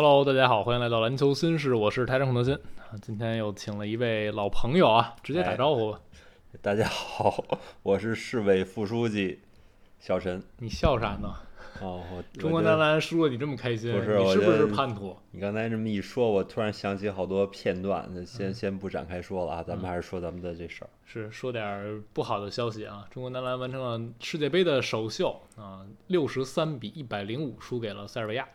Hello，大家好，欢迎来到篮球新事，我是台长孔德新啊。今天又请了一位老朋友啊，直接打招呼吧。大家好，我是市委副书记小陈。你笑啥呢？哦，我中国男篮输了，你这么开心？不是，你是不是叛徒？你刚才这么一说，我突然想起好多片段，那先先不展开说了啊，咱们还是说咱们的这事儿。是说点儿不好的消息啊！中国男篮完成了世界杯的首秀啊，六十三比一百零五输给了塞尔维亚，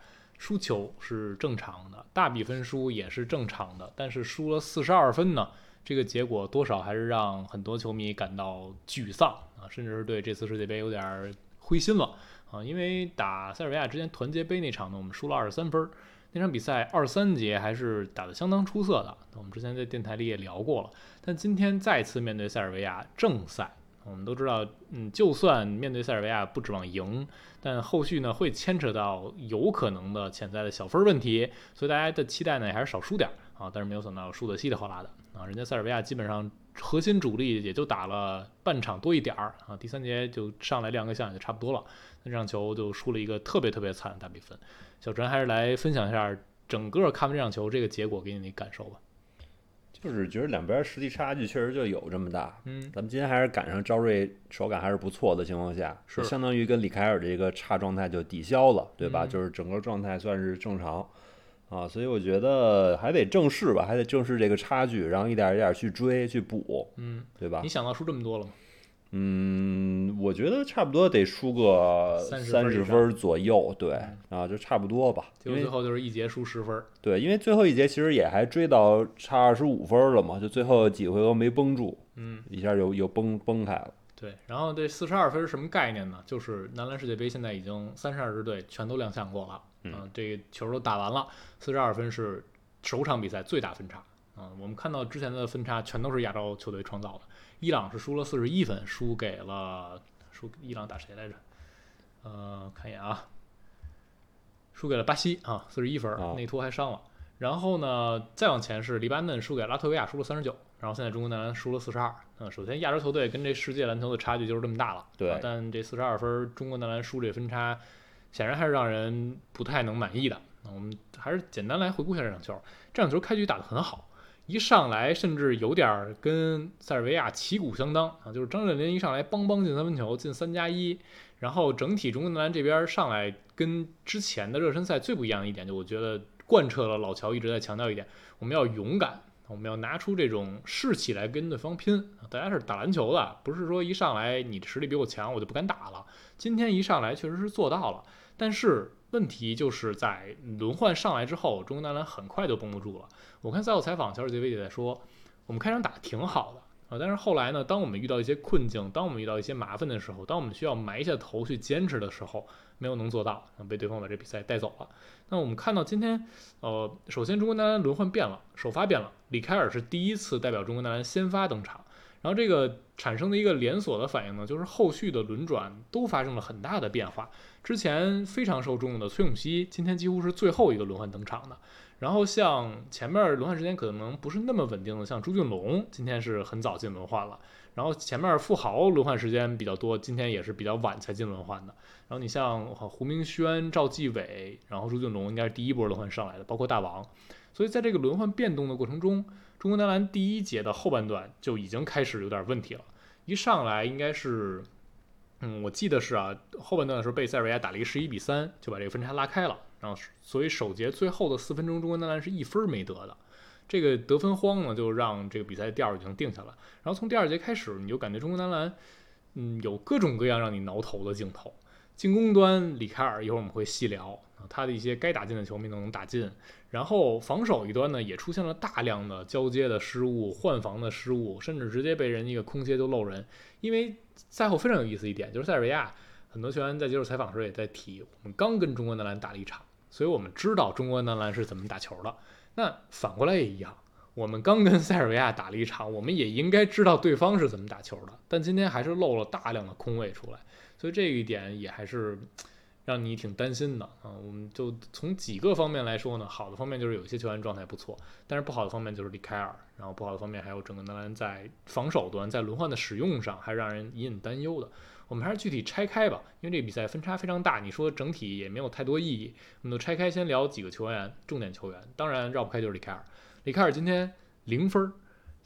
输球是正常的，大比分输也是正常的，但是输了四十二分呢，这个结果多少还是让很多球迷感到沮丧啊，甚至是对这次世界杯有点灰心了啊，因为打塞尔维亚之前团结杯那场呢，我们输了二十三分，那场比赛二三节还是打得相当出色的，我们之前在电台里也聊过了。但今天再次面对塞尔维亚正赛，我们都知道，嗯，就算面对塞尔维亚不指望赢，但后续呢会牵扯到有可能的潜在的小分问题，所以大家的期待呢也还是少输点儿啊。但是没有想到输得稀里哗啦的啊，人家塞尔维亚基本上核心主力也就打了半场多一点儿啊，第三节就上来亮个相也就差不多了，那这场球就输了一个特别特别惨的大比分。小陈还是来分享一下整个看完这场球这个结果给你的感受吧。就是觉得两边实力差距确实就有这么大。嗯，咱们今天还是赶上赵睿手感还是不错的情况下，是相当于跟李凯尔这个差状态就抵消了，对吧？嗯就是整个状态算是正常啊，所以我觉得还得正视吧，还得正视这个差距，然后一点一点去追去补，嗯，对吧你？想到输这么多了吗？嗯，我觉得差不多得输个三十分左右，对嗯啊，就差不多吧。因为最后就是一节输十分儿。对，因为最后一节其实也还追到差二十五分了嘛，就最后几回合没绷住，嗯，一下又又崩崩开了。对。然后这四十二分是什么概念呢？就是男篮世界杯现在已经三十二支队全都亮相过了，嗯啊这个球都打完了，四十二分是首场比赛最大分差。啊，我们看到之前的分差全都是亚洲球队创造的。伊朗是输了四十一分，输给了输伊朗打谁来着？呃，看一眼啊，输给了巴西啊，四十一分内托还伤了。然后呢，再往前是黎巴嫩输给拉脱维亚，输了三十九。然后现在中国男篮输了四十二。嗯，首先亚洲球队跟这世界篮球的差距就是这么大了。对啊但这四十二分儿，中国男篮输这分差，显然还是让人不太能满意的。那我们还是简单来回顾一下这场球。这场球开局打得很好，一上来甚至有点儿跟塞尔维亚旗鼓相当啊，就是张镇麟一上来邦邦进三分球，进三加一。然后整体中国男篮这边上来跟之前的热身赛最不一样的一点，就我觉得贯彻了老乔一直在强调一点，我们要勇敢，我们要拿出这种士气来跟对方拼。大家是打篮球的，不是说一上来你实力比我强，我就不敢打了。今天一上来确实是做到了，但是问题就是在轮换上来之后，中国男篮很快就绷不住了。我看赛后采访，乔治杰维也在说，我们开场打挺好的。啊，但是后来呢，当我们遇到一些困境，当我们遇到一些麻烦的时候，当我们需要埋下头去坚持的时候，没有能做到，被对方把这比赛带走了。那我们看到今天，呃，首先中国男篮轮换变了，首发变了，李凯尔是第一次代表中国男篮先发登场，然后这个产生的一个连锁的反应呢，就是后续的轮转都发生了很大的变化。之前非常受重用的崔永熙，今天几乎是最后一个轮换登场的。然后像前面轮换时间可能不是那么稳定的，像朱俊龙今天是很早进轮换了。然后前面富豪轮换时间比较多，今天也是比较晚才进轮换的。然后你像胡明轩、赵继伟，然后朱俊龙应该是第一波轮换上来的，包括大王。所以在这个轮换变动的过程中，中国男篮第一节的后半段就已经开始有点问题了。一上来应该是，嗯，我记得是啊，后半段的时候被塞尔维亚打了一个十一比三，就把这个分差拉开了。然后所以首节最后的四分钟，中国男篮是一分没得的。这个得分荒呢，就让这个比赛调儿已经定下来。然后从第二节开始，你就感觉中国男篮，嗯，有各种各样让你挠头的镜头。进攻端，李凯尔一会儿我们会细聊，他的一些该打进的球没能打进。然后防守一端呢，也出现了大量的交接的失误、换防的失误，甚至直接被人一个空切就漏人。因为赛后非常有意思一点，就是塞尔维亚很多球员在接受采访时也在提，我们刚跟中国男篮打了一场，所以我们知道中国男篮是怎么打球的。那反过来也一样，我们刚跟塞尔维亚打了一场，我们也应该知道对方是怎么打球的。但今天还是漏了大量的空位出来，所以这一点也还是让你挺担心的啊。我们就从几个方面来说呢，好的方面就是有些球员状态不错，但是不好的方面就是里凯尔，然后不好的方面还有整个男篮在防守端在轮换的使用上还让人隐隐担忧的。我们还是具体拆开吧，因为这比赛分差非常大，你说整体也没有太多意义，我们就拆开先聊几个球员，重点球员，当然绕不开就是里凯尔。里凯尔今天零分，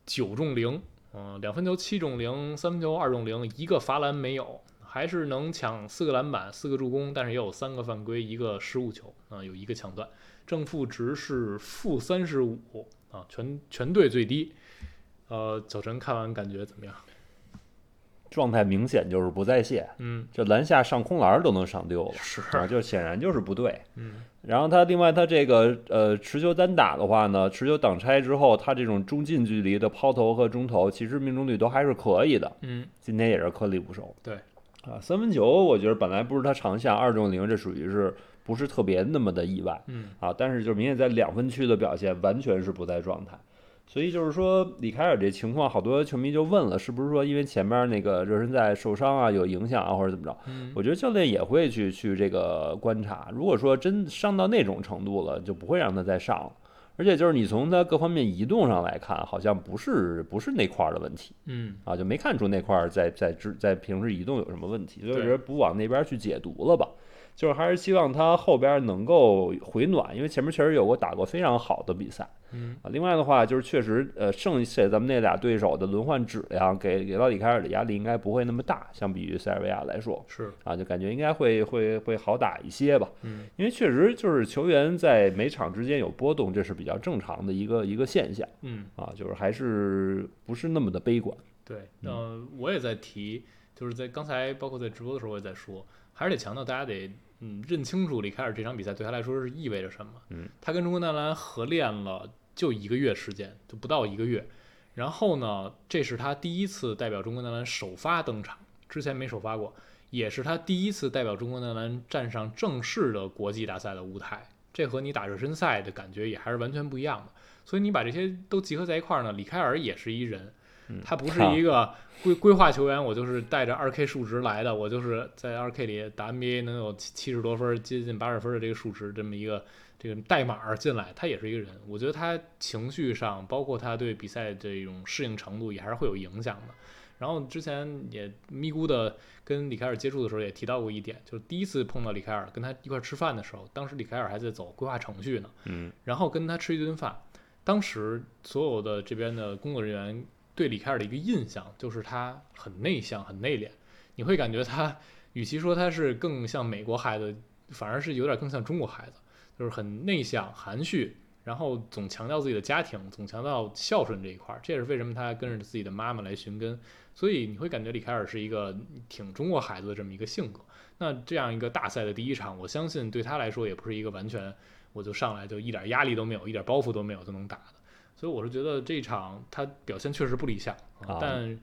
九中零，嗯，两分球七中零，三分球二中零，一个罚篮没有，还是能抢四个篮板，四个助攻，但是也有三个犯规，一个失误球，啊，有一个抢断，正负值是负三十五，啊，全全队最低。呃，小陈看完感觉怎么样？状态明显就是不在线，嗯，这篮下上空篮都能上丢了，是，啊，就显然就是不对。嗯，然后他另外他这个呃持球单打的话呢，持球挡拆之后，他这种中近距离的抛投和中投，其实命中率都还是可以的。嗯，今天也是颗粒无收。对，啊，三分球我觉得本来不是他长项，二中零这属于是不是特别那么的意外？嗯，啊，但是就明显在两分区的表现完全是不在状态。所以就是说，李凯尔这情况，好多球迷就问了，是不是说因为前面那个热身赛受伤啊，有影响啊，或者怎么着？嗯，我觉得教练也会去去这个观察。如果说真伤到那种程度了，就不会让他再上了。而且就是你从他各方面移动上来看，好像不是不是那块儿的问题嗯，啊，就没看出那块儿在在在在平时移动有什么问题，所以我觉得不往那边去解读了吧。就是还是希望他后边能够回暖，因为前面确实有过打过非常好的比赛。嗯，啊，另外的话就是确实，呃，剩下咱们那俩对手的轮换质量给给到里凯尔的压力应该不会那么大，相比于塞尔维亚来说，是，啊，就感觉应该会会会好打一些吧。嗯，因为确实就是球员在每场之间有波动，这是比较正常的一个一个现象嗯。啊，就是还是不是那么的悲观。对，嗯呃，我也在提，就是在刚才包括在直播的时候，我也在说，还是得强调大家得嗯认清楚李凯尔这场比赛对他来说是意味着什么。嗯，他跟中国男篮合练了就一个月时间，就不到一个月。然后呢，这是他第一次代表中国男篮首发登场，之前没首发过，也是他第一次代表中国男篮站上正式的国际大赛的舞台。这和你打热身赛的感觉也还是完全不一样的。所以你把这些都集合在一块儿呢，李凯尔也是一人。嗯他不是一个规规划球员，我就是带着二 K 数值来的，我就是在二 K 里打 NBA 能有七七十多分，接近八十分的这个数值，这么一个这个代码进来，他也是一个人。我觉得他情绪上，包括他对比赛这种适应程度，也还是会有影响的。然后之前也咪咕的跟李凯尔接触的时候也提到过一点，就是第一次碰到李凯尔跟他一块儿吃饭的时候，当时李凯尔还在走规划程序呢，嗯，然后跟他吃一顿饭，当时所有的这边的工作人员对李凯尔的一个印象就是他很内向、很内敛，你会感觉他与其说他是更像美国孩子，反而是有点更像中国孩子，就是很内向、含蓄，然后总强调自己的家庭，总强调孝顺这一块儿，这也是为什么他跟着自己的妈妈来寻根。所以你会感觉李凯尔是一个挺中国孩子的这么一个性格。那这样一个大赛的第一场，我相信对他来说也不是一个完全我就上来就一点压力都没有、一点包袱都没有就能打的。所以我是觉得这一场他表现确实不理想，啊但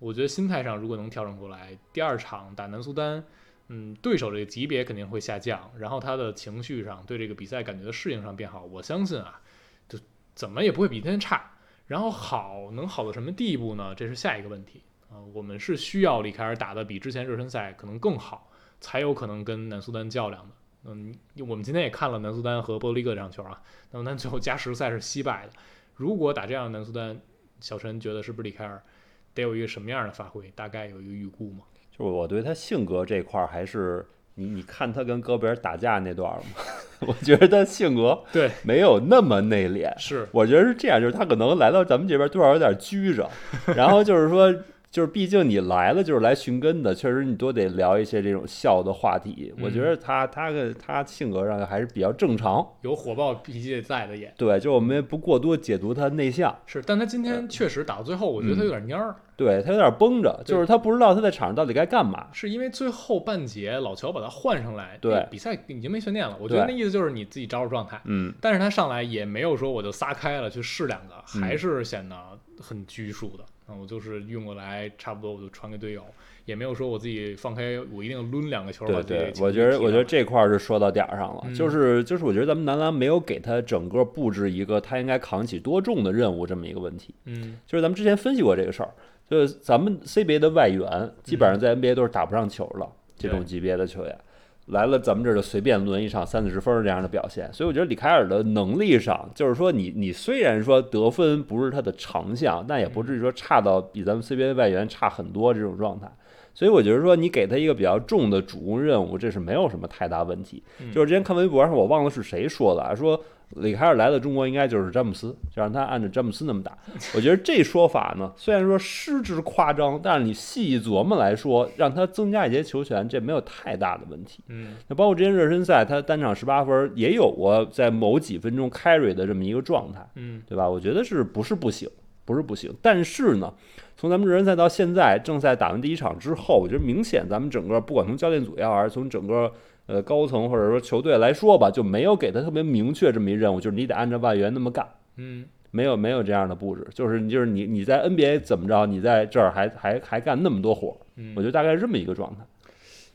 我觉得心态上如果能调整过来，第二场打南苏丹，嗯，对手这个级别肯定会下降，然后他的情绪上对这个比赛感觉的适应上变好，我相信啊，就怎么也不会比今天差。然后好能好到什么地步呢？这是下一个问题啊、我们是需要李凯尔打的比之前热身赛可能更好，才有可能跟南苏丹较量的。嗯，我们今天也看了南苏丹和波多黎各这场球啊，南苏丹最后加时赛是惜败的。如果打这样的南苏丹，小陈觉得是不是里凯尔得有一个什么样的发挥？大概有一个预估吗？就是我对他性格这块儿还是你你看他跟戈贝尔打架那段儿嘛，我觉得他性格对，没有那么内敛。是，我觉得是这样，就是他可能来到咱们这边多少有点拘着，然后就是说，就是毕竟你来了就是来寻根的，确实你多得聊一些这种笑的话题。我觉得他他的他性格上还是比较正常，有火爆脾气在的也。对，就我们也不过多解读他内向，是，但他今天确实打到最后，我觉得他有点蔫儿，对他有点绷着，就是他不知道他在场上到底该干嘛。是因为最后半节老乔把他换上来，对。那比赛已经没悬念了。我觉得那意思就是你自己找找状态，嗯，但是他上来也没有说我就撒开了去试两个，嗯。还是显得很拘束的。啊，我就是运过来，差不多我就传给队友，也没有说我自己放开，我一定抡两个球把对对，我觉得我觉得这块儿是说到点儿上了，嗯就是就是我觉得咱们男篮没有给他整个布置一个他应该扛起多重的任务这么一个问题。嗯就是咱们之前分析过这个事儿，就是咱们 CBA 的外援基本上在 NBA 都是打不上球了，这种级别的球员。来了咱们这儿就随便轮一场三四十分这样的表现。所以我觉得李凯尔的能力上，就是说你你虽然说得分不是他的长项，但也不至于说差到比咱们 CBA 外援差很多这种状态。所以我觉得说你给他一个比较重的主攻任务，这是没有什么太大问题。嗯就是之前看微博上我忘了是谁说的啊，说里凯尔来到中国应该就是詹姆斯，就让他按照詹姆斯那么打。我觉得这说法呢，虽然说失之夸张，但是你细一琢磨来说，让他增加一些球权，这没有太大的问题。嗯那包括之前热身赛，他单场十八分，也有过在某几分钟 carry 的这么一个状态。嗯对吧？我觉得是不是不行，不是不行，但是呢，从咱们热身赛到现在，正赛打完第一场之后，我觉得明显咱们整个不管从教练组也好，还是从整个呃高层或者说球队来说吧，就没有给他特别明确这么一任务，就是你得按照外援那么干。嗯没有没有这样的布置，就是就是你你在 NBA 怎么着，你在这儿还还还干那么多活儿，嗯，我觉得大概是这么一个状态。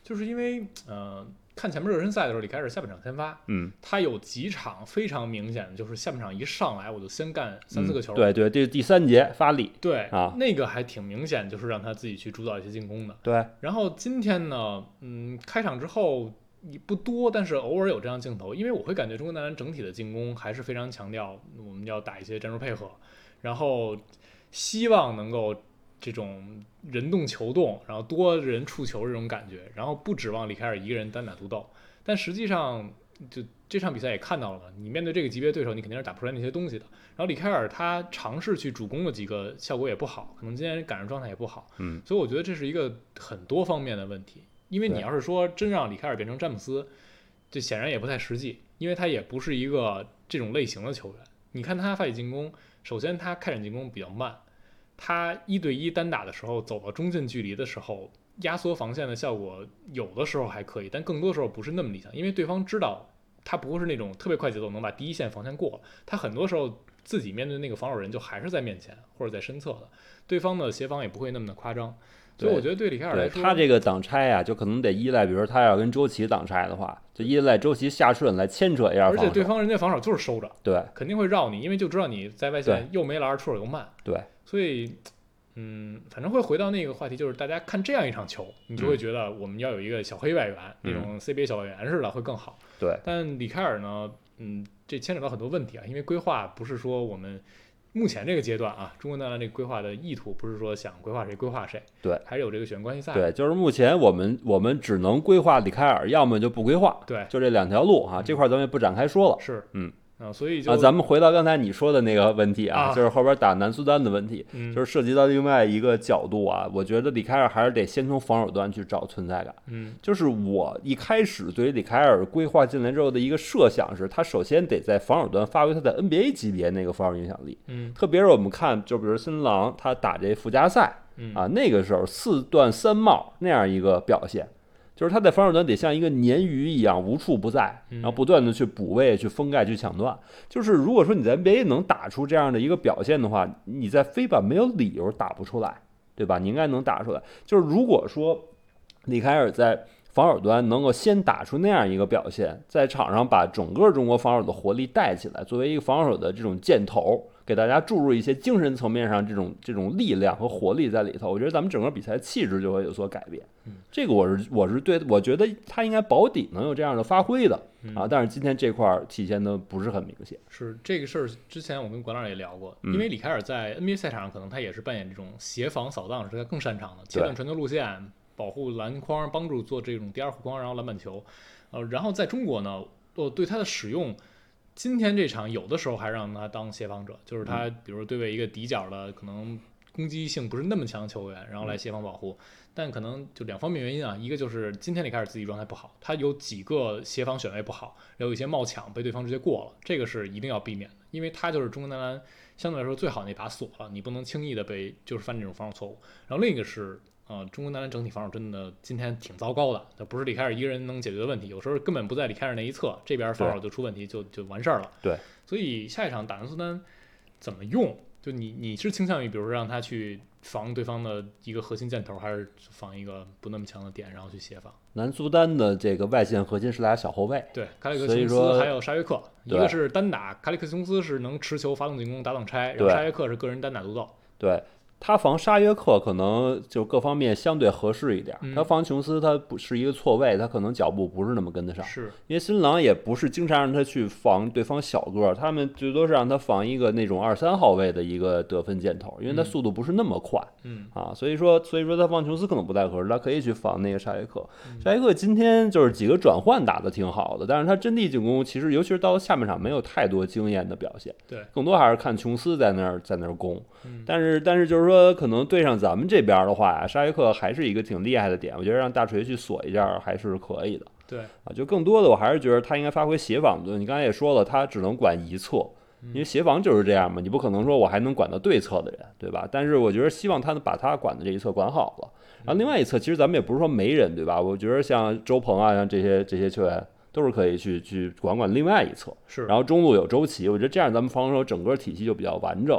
就是因为呃，看前面热身赛的时候，李凯尔下半场先发，嗯，他有几场非常明显的，就是下半场一上来我就先干三四个球，嗯对对，这是第三节发力，对啊。那个还挺明显，就是让他自己去主导一些进攻的。对，然后今天呢，嗯，开场之后也不多，但是偶尔有这样镜头，因为我会感觉中国男篮整体的进攻还是非常强调我们要打一些战术配合，然后希望能够这种人动球动，然后多人触球这种感觉，然后不指望李凯尔一个人单打独斗，但实际上就这场比赛也看到了嘛，你面对这个级别对手，你肯定是打不出来那些东西的。然后李凯尔他尝试去主攻了几个，效果也不好，可能今天赶上状态也不好，嗯，所以我觉得这是一个很多方面的问题。因为你要是说真让李凯尔变成詹姆斯，这显然也不太实际，因为他也不是一个这种类型的球员。你看他发起进攻，首先他开展进攻比较慢，他一对一单打的时候走到中近距离的时候，压缩防线的效果有的时候还可以，但更多时候不是那么理想，因为对方知道他不会是那种特别快节奏能把第一线防线过了，他很多时候自己面对那个防守人就还是在面前或者在身侧的，对方的协防也不会那么的夸张，所以我觉得对李凯尔来说，他这个挡拆啊，就可能得依赖，比如说他要跟周琦挡拆的话，就依赖周琦下顺来牵扯一下而且。对方人家防守就是收着，对。肯定会绕你，因为就知道你在外线又没篮，出手又慢，对，所以。嗯，反正会回到那个话题，就是大家看这样一场球，你就会觉得我们要有一个小黑外援，那种 CBA 小外援似的会更好。对，但里凯尔呢，嗯，这牵扯到很多问题啊，因为规划不是说我们目前这个阶段啊，中国男篮这个规划的意图不是说想规划谁规划谁，对，还是有这个选关系赛。对，就是目前我们我们只能规划里凯尔，要么就不规划，对，就这两条路啊。这块儿咱们也不展开说了。是，嗯啊，所以就啊，咱们回到刚才你说的那个问题啊，啊就是后边打南苏丹的问题，嗯就是涉及到另外一个角度啊。我觉得李凯尔还是得先从防守端去找存在感。嗯就是我一开始对于李凯尔规划进来之后的一个设想是，他首先得在防守端发挥他的 NBA 级别那个防守影响力。嗯特别是我们看，就比如森林狼他打这附加赛嗯啊，那个时候四段三帽那样一个表现，就是他在防守端得像一个鲶鱼一样无处不在，嗯然后不断的去补位、去封盖、去抢断。就是如果说你在 NBA 能打出这样的一个表现的话，你在非版没有理由打不出来，对吧？你应该能打出来。就是如果说李凯尔在防守端能够先打出那样一个表现，在场上把整个中国防守的活力带起来，作为一个防守的这种箭头，给大家注入一些精神层面上这种这种力量和活力在里头，我觉得咱们整个比赛气质就会有所改变。嗯，这个我是我是对，我觉得他应该保底能有这样的发挥的嗯啊，但是今天这块儿体现的不是很明显。是这个事儿，之前我跟管老也聊过，嗯因为李凯尔在 NBA 赛场上可能他也是扮演这种协防扫荡是他更擅长的，切断传球路线，保护篮筐，帮助做这种第二护框，然后篮板球。呃，然后在中国呢，我对他的使用，今天这场有的时候还让他当协防者，就是他比如对位一个底角的可能攻击性不是那么强的球员，然后来协防保护。但可能就两方面原因啊，一个就是今天里开始自己状态不好，他有几个协防选位不好，有一些冒抢被对方直接过了，这个是一定要避免的，因为他就是中国男篮相对来说最好那把锁了，你不能轻易的被就是犯这种防守错误。然后另一个是，呃，中国男篮整体防守真的今天挺糟糕的，这不是李凯尔一个人能解决的问题，有时候根本不在李凯尔那一侧，这边防守就出问题，就就完事儿了。对，所以下一场打南苏丹怎么用？就你你是倾向于，比如说让他去防对方的一个核心箭头，还是防一个不那么强的点，然后去协防？南苏丹的这个外线核心是俩小后卫，对，卡里克琼斯还有沙约克，一个是单打，卡里克琼斯是能持球发动进攻打挡拆，然后沙约克是个人单打独斗。对，他防沙约克可能就各方面相对合适一点，嗯他防琼斯他不是一个错位，他可能脚步不是那么跟得上。是，因为新郎也不是经常让他去防对方小个儿，他们最多是让他防一个那种二三号位的一个得分箭头，因为他嗯速度不是那么快。嗯啊，所以说，所以说他防琼斯可能不太合适，他可以去防那个沙约克。嗯沙约克今天就是几个转换打的挺好的，但是他阵地进攻其实尤其是到了下半场没有太多惊艳的表现，对，更多还是看琼斯在那儿在那儿攻。嗯但是但是就是说，可能对上咱们这边的话呀，沙耶克还是一个挺厉害的点，我觉得让大锤去锁一下还是可以的。对，啊，就更多的我还是觉得他应该发挥协防的。你刚才也说了，他只能管一侧，因为协防就是这样嘛，你不可能说我还能管到对侧的人，对吧？但是我觉得希望他能把他管的这一侧管好了。然后另外一侧，其实咱们也不是说没人，对吧？我觉得像周鹏啊，像这些这些球员都是可以去去管管另外一侧。是，然后中路有周琦，我觉得这样咱们防守整个体系就比较完整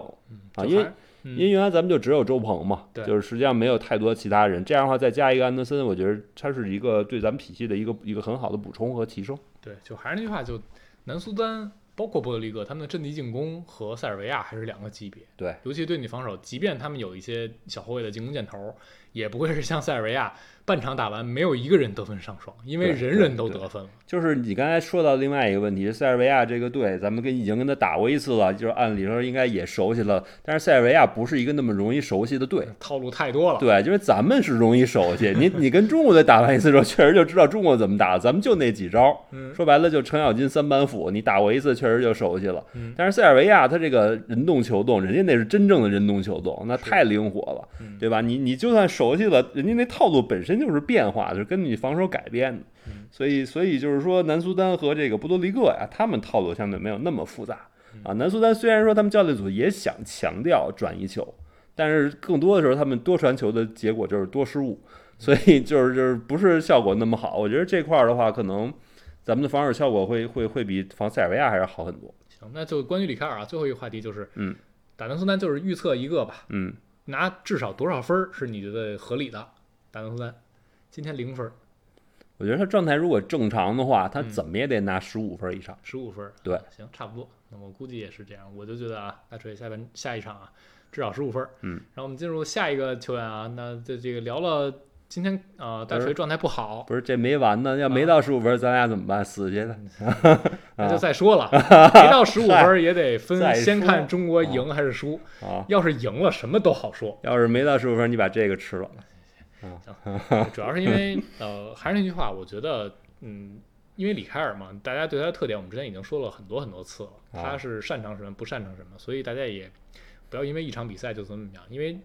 啊，因为因为原来咱们就只有周鹏嘛，对就是实际上没有太多其他人。这样的话再加一个安德森，我觉得他是一个对咱们体系的一个一个很好的补充和提升。对，就还是那句话，就南苏丹包括波多黎各，他们的阵地进攻和塞尔维亚还是两个级别。对，尤其对你防守，即便他们有一些小后卫的进攻箭头，也不会是像塞尔维亚半场打完没有一个人得分上双，因为人人都得分了。就是你刚才说到另外一个问题，塞尔维亚这个队，咱们跟已经跟他打过一次了，就是按理说应该也熟悉了，但是塞尔维亚不是一个那么容易熟悉的队。套路太多了。对，因为咱们是容易熟悉，你你跟中国队打完一次之后，确实就知道中国怎么打，咱们就那几招。嗯说白了就程咬金三板斧，你打过一次，确实就熟悉了。嗯但是塞尔维亚他这个人动球动，人家那是真正的人动球动，那太灵活了，嗯对吧？你你就算熟悉了，人家那套路本身就是变化就，是根据你防守改变的。嗯所以所以就是说，南苏丹和这个波多黎各呀，他们套路相对没有那么复杂嗯啊。南苏丹虽然说他们教练组也想强调转移球，但是更多的时候他们多传球的结果就是多失误，所以就是就是不是效果那么好。我觉得这块儿的话，可能咱们的防守效果会会会比防塞尔维亚还是好很多。行，那就关于里卡尔啊，最后一个话题就是，嗯，打南苏丹就是预测一个吧，嗯，拿至少多少分儿是你觉得合理的？打南苏丹今天零分儿，我觉得他状态如果正常的话，他嗯怎么也得拿十五分以上。十五分儿。对啊行，差不多。那我估计也是这样，我就觉得啊，大锤下半下一场啊，至少十五分儿。嗯，然后我们进入下一个球员啊，那这这个聊了今天啊、呃大锤状态不好，不是这没完呢，要没啊到十五分，咱俩怎么办？死去的。那就再说了，没到十五分儿也得分，先看中国赢还是输。啊！要是赢了，什么都好说。要是没到十五分，你把这个吃了。主要是因为呃，还是那句话，我觉得嗯，因为李凯尔嘛，大家对他的特点，我们之前已经说了很多很多次了，啊他是擅长什么，不擅长什么，所以大家也不要因为一场比赛就怎么怎么样，因为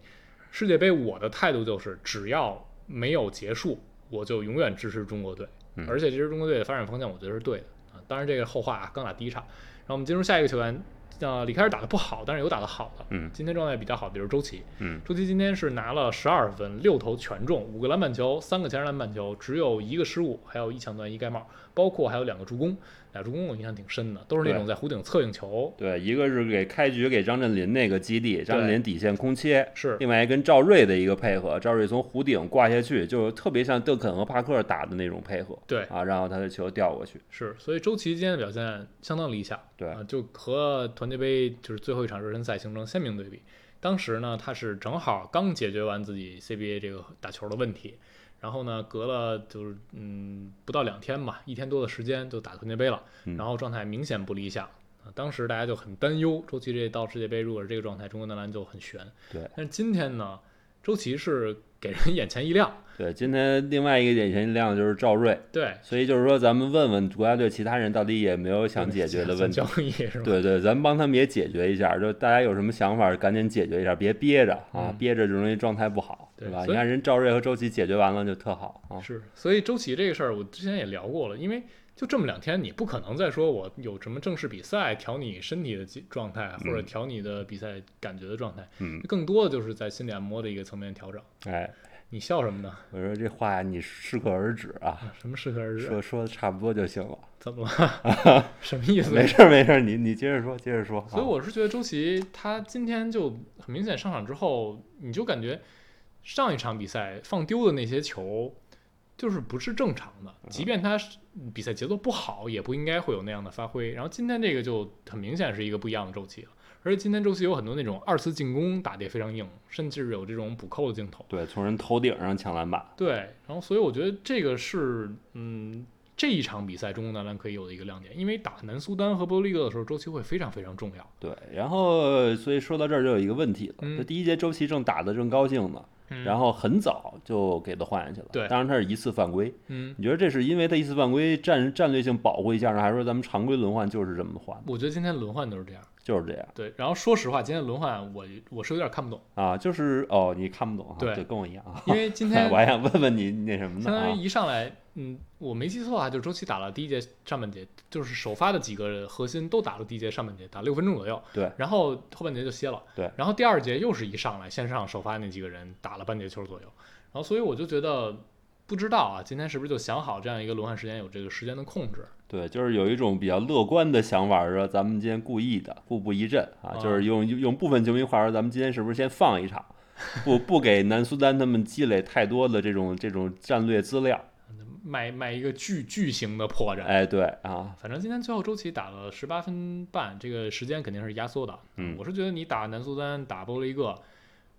世界杯我的态度就是，只要没有结束，我就永远支持中国队，嗯而且支持中国队的发展方向，我觉得是对的啊。当然这个后话啊，刚打第一场，然后我们进入下一个球员。呃，李开始打的不好，但是有打的好的。嗯今天状态比较好，比如周琦。嗯周琦今天是拿了十二分，六投全中，五个篮板球，三个前篮板球，只有一个失误，还有一抢断一盖帽，包括还有两个助攻，俩助攻我印象挺深的，都是那种在弧顶策应球。对，一个是给开局给张镇麟那个基地，张镇麟底线空切，是另外跟赵睿的一个配合，赵睿从弧顶挂下去，就特别像邓肯和帕克打的那种配合对，啊，然后他的球掉过去。是，所以周琦今天的表现相当理想，对啊，就和团结杯就是最后一场热身赛形成鲜明对比。当时呢，他是正好刚解决完自己 CBA 这个打球的问题，然后呢，隔了就是嗯不到两天吧，一天多的时间就打团结杯了，嗯然后状态明显不理想。啊，当时大家就很担忧，周琦这到世界杯如果是这个状态，中国男篮就很悬。对，但是今天呢，周琦是给人眼前一亮，对，今天另外一个眼前一亮就是赵睿，对，所以就是说咱们问问国家队其他人到底有没有想解决的问题交。易是吧？对对，咱们帮他们也解决一下，就大家有什么想法，赶紧解决一下，别憋着啊，嗯憋着就容易状态不好，吧？对吧你看人赵睿和周琦解决完了就特好啊。是，所以周琦这个事儿，我之前也聊过了，因为就这么两天，你不可能再说我有什么正式比赛调你身体的状状态，或者嗯调你的比赛感觉的状态，嗯，更多的就是在心理按摩的一个层面调整。哎，你笑什么呢？我说这话，你适可而止啊，啊什么适可而止？说说的差不多就行了。怎么了？什么意思？没事儿没事儿，你你接着说，接着说。所以啊我是觉得周琦他今天就很明显上场之后，你就感觉上一场比赛放丢的那些球，就是不是正常的。即便他是比赛节奏不好，也不应该会有那样的发挥。然后今天这个就很明显是一个不一样的周期了，而且今天周期有很多那种二次进攻打得也非常硬，甚至有这种补扣的镜头。对，从人头顶上抢篮板。对，然后所以我觉得这个是嗯这一场比赛中国男篮可以有的一个亮点，因为打南苏丹和波多黎各的时候，周期会非常非常重要。对，然后所以说到这儿就有一个问题了，嗯这第一节周琦正打得正高兴呢，嗯然后很早就给他换下去了。对当然他是一次犯规。嗯，你觉得这是因为他一次犯规战战略性保护一下呢，还是说咱们常规轮换就是这么换？我觉得今天轮换都是这样。就是这样对，然后说实话，今天轮换我我是有点看不懂，啊，就是哦，你看不懂哈，对就跟我一样啊。因为今天 我还想问问你那什么呢啊相当于？一上来，嗯，我没记错的话，就是周琦打了第一节上半节，就是首发的几个核心都打了第一节上半节，打六分钟左右。对然后后半节就歇了。对然后第二节又是一上来线上首发那几个人打了半节球左右，然后所以我就觉得不知道啊，今天是不是就想好这样一个轮换时间有这个时间的控制？对，就是有一种比较乐观的想法，说咱们今天故意的故步一阵啊，啊就是用用部分球迷话说，咱们今天是不是先放一场，不不给南苏丹他们积累太多的这种这种战略资料？卖卖一个巨巨型的破绽。哎，对啊，反正今天最后周琦打了十八分半，这个时间肯定是压缩的。嗯我是觉得你打南苏丹、打波利各，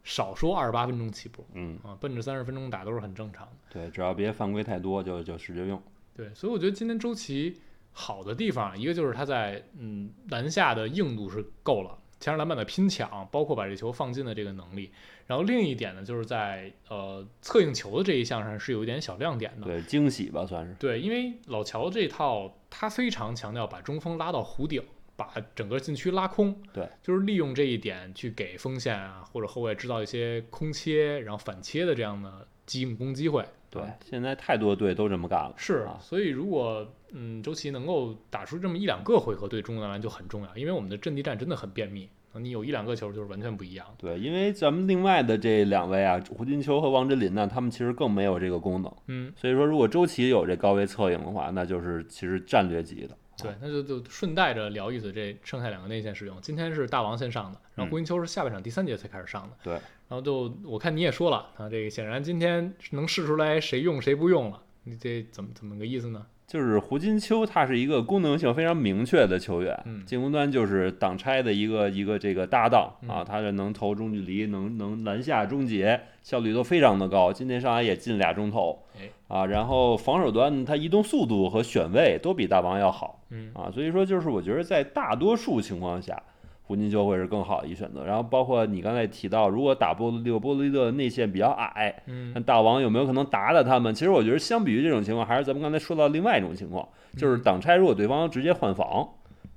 少说二十八分钟起步嗯，啊，奔着三十分钟打都是很正常的。对，只要别犯规太多，就就使劲用。对，所以我觉得今天周琦好的地方啊，一个就是他在嗯篮下的硬度是够了，前上篮板的拼抢，包括把这球放进的这个能力。然后另一点呢，就是在呃策应球的这一项上是有一点小亮点的。对，惊喜吧，算是。对，因为老乔这套他非常强调把中锋拉到弧顶，把整个禁区拉空。对，就是利用这一点去给锋线啊或者后卫制造一些空切，然后反切的这样的进攻机会。对啊，现在太多队都这么干了。是啊，所以如果嗯周琦能够打出这么一两个回合，对中国男篮就很重要，因为我们的阵地战真的很便秘，你有一两个球就是完全不一样。对，因为咱们另外的这两位啊，胡金秋和王哲林呢，他们其实更没有这个功能。嗯，所以说，如果周琦有这高位策应的话，那就是其实战略级的。对，那就就顺带着聊一嘴这剩下两个内线使用。今天是大王先上的，然后胡金秋是下半场第三节才开始上的。对，然后就我看你也说了啊，这个显然今天能试出来谁用谁不用了，你这怎么怎么个意思呢？就是胡金秋，他是一个功能性非常明确的球员，嗯进攻端就是挡拆的一个一个这个搭档啊，嗯他是能投中距离，能能篮下终结，效率都非常的高。今天上来也进俩中投哎，啊，然后防守端他移动速度和选位都比大王要好嗯啊，所以说就是我觉得在大多数情况下。胡金秋会是更好的一选择，然后包括你刚才提到，如果打波利波利的内线比较矮，嗯那大王有没有可能打打他们？其实我觉得，相比于这种情况，还是咱们刚才说到另外一种情况，就是嗯挡拆，如果对方直接换防，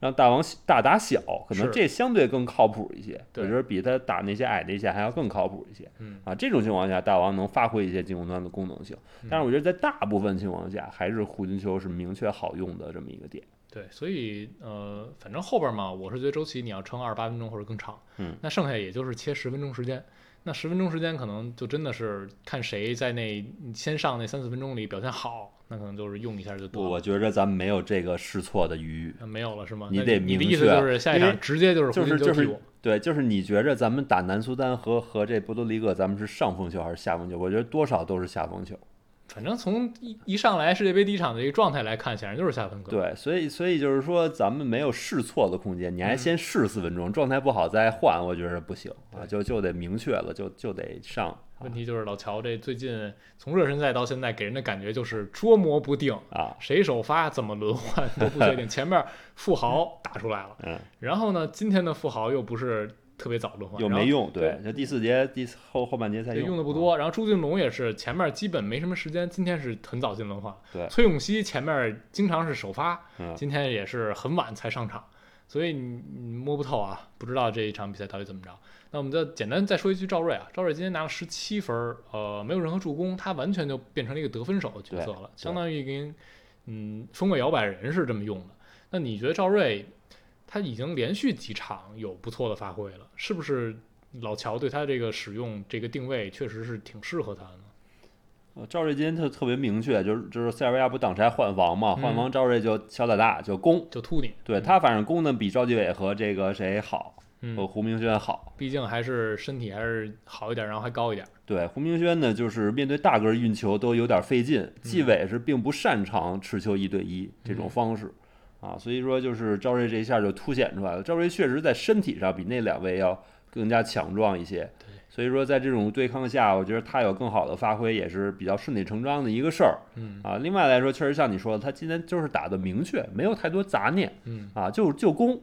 让大王大打小，可能这相对更靠谱一些，我觉得比他打那些矮内线还要更靠谱一些。嗯啊，这种情况下，大王能发挥一些进攻端的功能性，嗯但是我觉得在大部分情况下，还是胡金秋是明确好用的这么一个点。对，所以呃，反正后边嘛，我是觉得周琦你要撑二十八分钟或者更长，嗯，那剩下也就是切十分钟时间。那十分钟时间可能就真的是看谁在那先上那三四分钟里表现好，那可能就是用一下就，多了。我觉着咱们没有这个试错的余裕。那没有了是吗？你得那你的意思就是下一场直接就是就是就是对，就是你觉着咱们打南苏丹和和这波多黎各，咱们是上风球还是下风球？我觉得多少都是下风球。反正从一一上来世界杯第一场的这个状态来看，显然就是下分格。对，所以所以就是说，咱们没有试错的空间，你还嗯先试四分钟，状态不好再换，我觉得不行啊，就就得明确了，就就得上。啊问题就是老乔这最近从热身赛到现在给人的感觉就是捉摸不定，啊，谁首发怎么轮换都不确定。前面富豪打出来了，嗯，然后呢，今天的富豪又不是特别早轮换，又没用，对就，第四节第四后后半节才对用，啊用的不多。然后朱俊龙也是前面基本没什么时间，今天是很早进轮换。对崔永熙前面经常是首发，嗯今天也是很晚才上场，所以你你摸不透啊，不知道这一场比赛到底怎么着。那我们再简单再说一句赵睿啊，赵睿今天拿了十七分，呃，没有任何助攻，他完全就变成了一个得分手的角色了，相当于跟嗯锋位摇摆人是这么用的。那你觉得赵睿他已经连续几场有不错的发挥了，是不是老乔对他这个使用这个定位确实是挺适合他的呢？呃赵睿今天特特别明确，就是就是塞尔维亚不挡拆换防嘛，换嗯。防赵睿就小打大就攻，就突你，对他反正攻的比赵继伟和这个谁好，和嗯，胡明轩好。毕竟还是身体还是好一点，然后还高一点，对胡明轩呢，就是面对大个儿运球都有点费劲。嗯。纪委是并不擅长持球一对一这种方式、啊，所以说就是赵睿这一下就凸显出来了。赵睿确实在身体上比那两位要更加强壮一些，所以说在这种对抗下，我觉得他有更好的发挥也是比较顺理成章的一个事儿。嗯啊，另外来说，确实像你说的，他今天就是打的明确，没有太多杂念嗯啊，就就攻。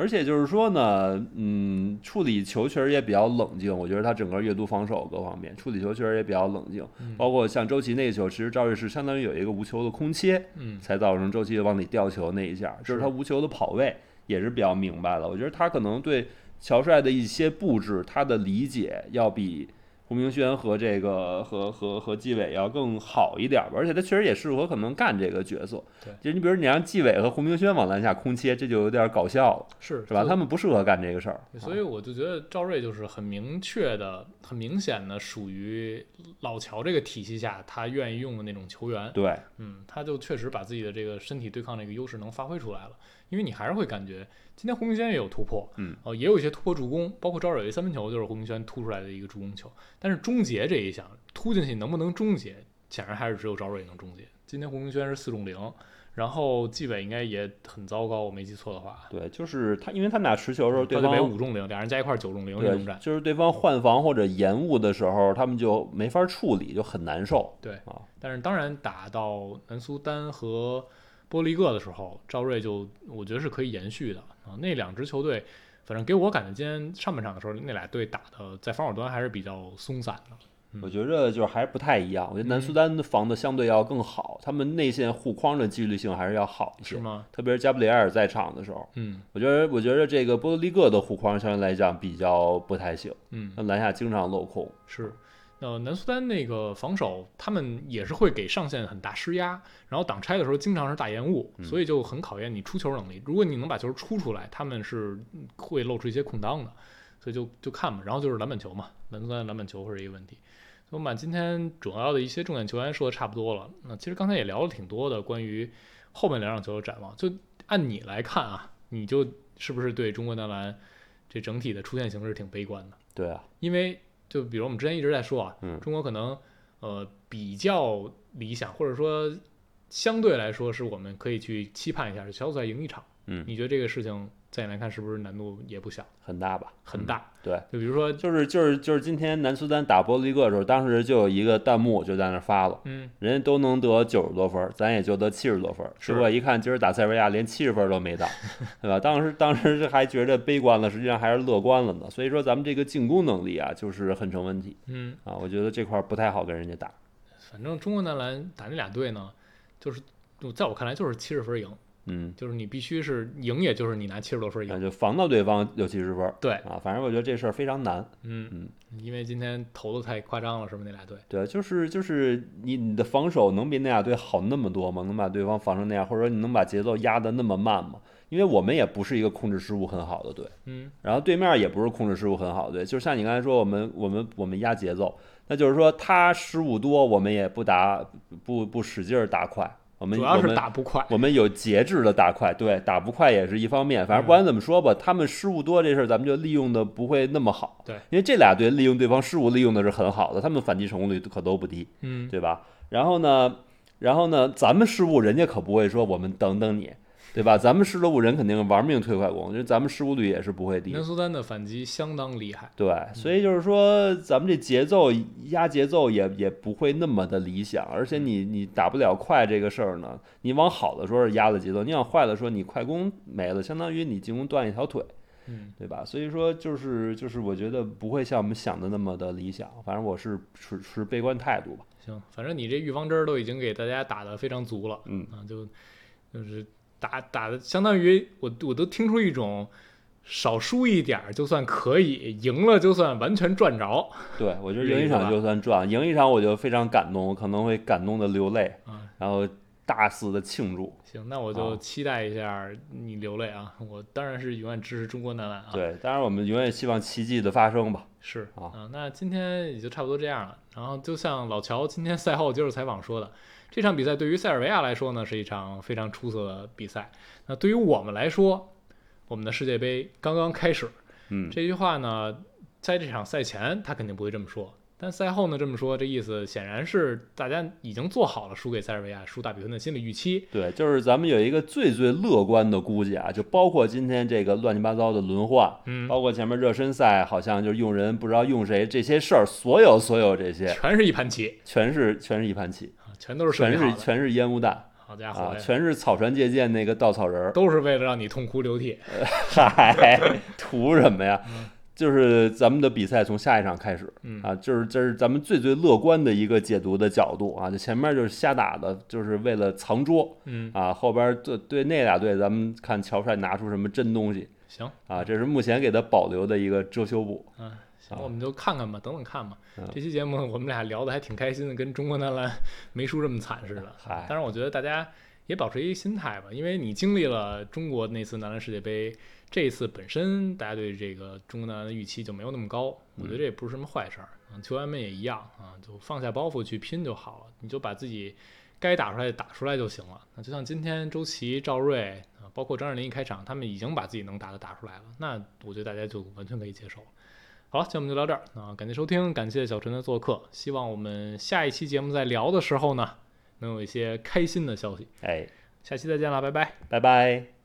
而且就是说呢，嗯，处理球确实也比较冷静。我觉得他整个阅读防守各方面处理球确实也比较冷静，嗯包括像周琦那个球，其实赵睿是相当于有一个无球的空切，嗯才造成周琦往里吊球那一下，就是是他无球的跑位也是比较明白了。我觉得他可能对乔帅的一些布置，他的理解要比胡明轩和这个和和和纪委要更好一点吧，而且他确实也适合可能干这个角色。对就你比如你让纪委和胡明轩往篮下空切，这就有点搞笑了，是是吧？他们不适合干这个事儿。所以我就觉得赵睿就是很明确的、很明显的属于老乔这个体系下他愿意用的那种球员。对，嗯，他就确实把自己的这个身体对抗这个优势能发挥出来了。因为你还是会感觉今天胡明轩也有突破，嗯，哦、也有一些突破助攻，包括赵睿一三分球就是胡明轩突出来的一个助攻球。但是终结这一项突进去能不能终结，显然还是只有赵睿能终结。今天胡明轩是四中零，然后纪委应该也很糟糕，我没记错的话，对，就是他，因为他们俩持球的时候，对方五中零，俩人加一块儿九中零运对动战，。就是对方换防或者延误的时候，他们就没法处理，就很难受。对啊，但是当然打到南苏丹和波利各的时候，赵睿就我觉得是可以延续的啊。那两支球队，反正给我感觉今天上半场的时候，那俩队打的在防守端还是比较松散的。我觉着就是还是不太一样。我觉得南苏丹的防的相对要更好，他们内线护框的纪律性还是要好一些。是吗？特别是加布里埃尔在场的时候，嗯我觉得我觉得这个波多黎各的护框相对来讲比较不太行，嗯，那篮下经常镂空。是。呃，南苏丹那个防守，他们也是会给上线很大施压，然后挡拆的时候经常是大延误，嗯所以就很考验你出球能力。如果你能把球出出来，他们是会露出一些空档的，所以就就看吧。然后就是篮板球嘛，南苏丹篮板球会是一个问题。所以我们把今天主要的一些重点球员说的差不多了。那其实刚才也聊了挺多的关于后面两场球的展望。就按你来看啊，你就是不是对中国男篮这整体的出现形势挺悲观的？对啊，因为就比如我们之前一直在说啊，嗯中国可能呃比较理想，或者说相对来说是我们可以去期盼一下，是小组赛赢一场。嗯你觉得这个事情在你来看是不是难度也不小，很大吧？很大？对，就比如说，就是就是就是今天南苏丹打波多黎各的时候，当时就有一个弹幕就在那发了。嗯，人家都能得九十多分，咱也就得七十多分。是结果一看今儿打塞尔维亚连七十分都没到，对吧？当时当时还觉得悲观了，实际上还是乐观了呢。所以说咱们这个进攻能力啊，就是很成问题嗯，啊。我觉得这块儿不太好跟人家打。反正中国男篮打那俩队呢，就是在我看来就是七十分赢，嗯，就是你必须是赢，也就是你拿七十多分赢。那就防到对方六七十分儿对，啊。反正我觉得这事儿非常难。嗯嗯，因为今天投的太夸张了，是不是那俩队？对，就是就是你你的防守能比那俩队好那么多吗？能把对方防成那样，或者说你能把节奏压得那么慢吗？因为我们也不是一个控制失误很好的队，嗯，然后对面也不是控制失误很好的队，就像你刚才说，我们我们我们压节奏，那就是说他失误多，我们也不打不不使劲儿打快，我们主要是打不快。我们有节制的打快，对，打不快也是一方面。反正不管怎么说吧，他们失误多这事儿，咱们就利用的不会那么好。对，因为这俩队利用对方失误利用的是很好的，他们反击成功率可都不低，嗯，对吧？然后呢，然后呢，咱们失误，人家可不会说我们等等你，对吧？咱们失了五，人肯定玩命推快攻，因为咱们失误率也是不会低的南。苏丹的反击相当厉害。对，所以就是说，咱们这节奏压节奏也也不会那么的理想，而且你你打不了快这个事儿呢，你往好的说是压了节奏，你往坏了说你快攻没了，相当于你进攻断一条腿，嗯，对吧？所以说就是就是我觉得不会像我们想的那么的理想，反正我是持持悲观态度吧。行，反正你这预防针儿都已经给大家打的非常足了，嗯啊，就就是打打的相当于我我都听出一种少输一点儿就算可以，赢了就算完全赚着对，我觉得赢一场就算赚，赢一场我就非常感动，我可能会感动的流泪，啊。然后大肆的庆祝。行，那我就啊期待一下你流泪啊！我当然是永远支持中国男篮啊。对，当然我们永远希望奇迹的发生吧。是啊那今天也就差不多这样了。然后就像老乔今天赛后接受采访说的，这场比赛对于塞尔维亚来说呢，是一场非常出色的比赛。那对于我们来说，我们的世界杯刚刚开始。嗯，这句话呢，在这场赛前他肯定不会这么说，但赛后呢这么说，这意思显然是大家已经做好了输给塞尔维亚、输大比分的心理预期。对，就是咱们有一个最最乐观的估计啊，就包括今天这个乱七八糟的轮换，嗯，包括前面热身赛好像就是用人不知道用谁，这些事儿，所有所有这些，全是一盘棋，全是全是一盘棋，啊全都是设全。是全是烟雾弹好家伙啊，全是草船借箭那个稻草人儿，都是为了让你痛哭流涕。嗨，图什么呀嗯？就是咱们的比赛从下一场开始嗯啊，就是这是咱们最最乐观的一个解读的角度啊，就前面就是瞎打的，就是为了藏拙嗯，啊，后边对对那俩队，咱们看乔帅拿出什么真东西行，啊，这是目前给他保留的一个遮羞布。嗯，行，啊我们就看看吧，等等看吧嗯。这期节目我们俩聊的还挺开心的，跟中国男篮没输这么惨似的。嗨当然，我觉得大家也保持一个心态吧，因为你经历了中国那次男篮世界杯，这一次本身大家对这个中国男篮的预期就没有那么高，我觉得这也不是什么坏事儿。嗯，球员们也一样啊，就放下包袱去拼就好了，你就把自己该打出来的打出来就行了。那就像今天周琦、赵睿啊，包括张智霖一开场，他们已经把自己能打的打出来了，那我觉得大家就完全可以接受了。今天我们就到这儿啊！感谢收听，感谢小陈的做客。希望我们下一期节目在聊的时候呢，能有一些开心的消息。哎，下期再见了，拜拜。拜拜。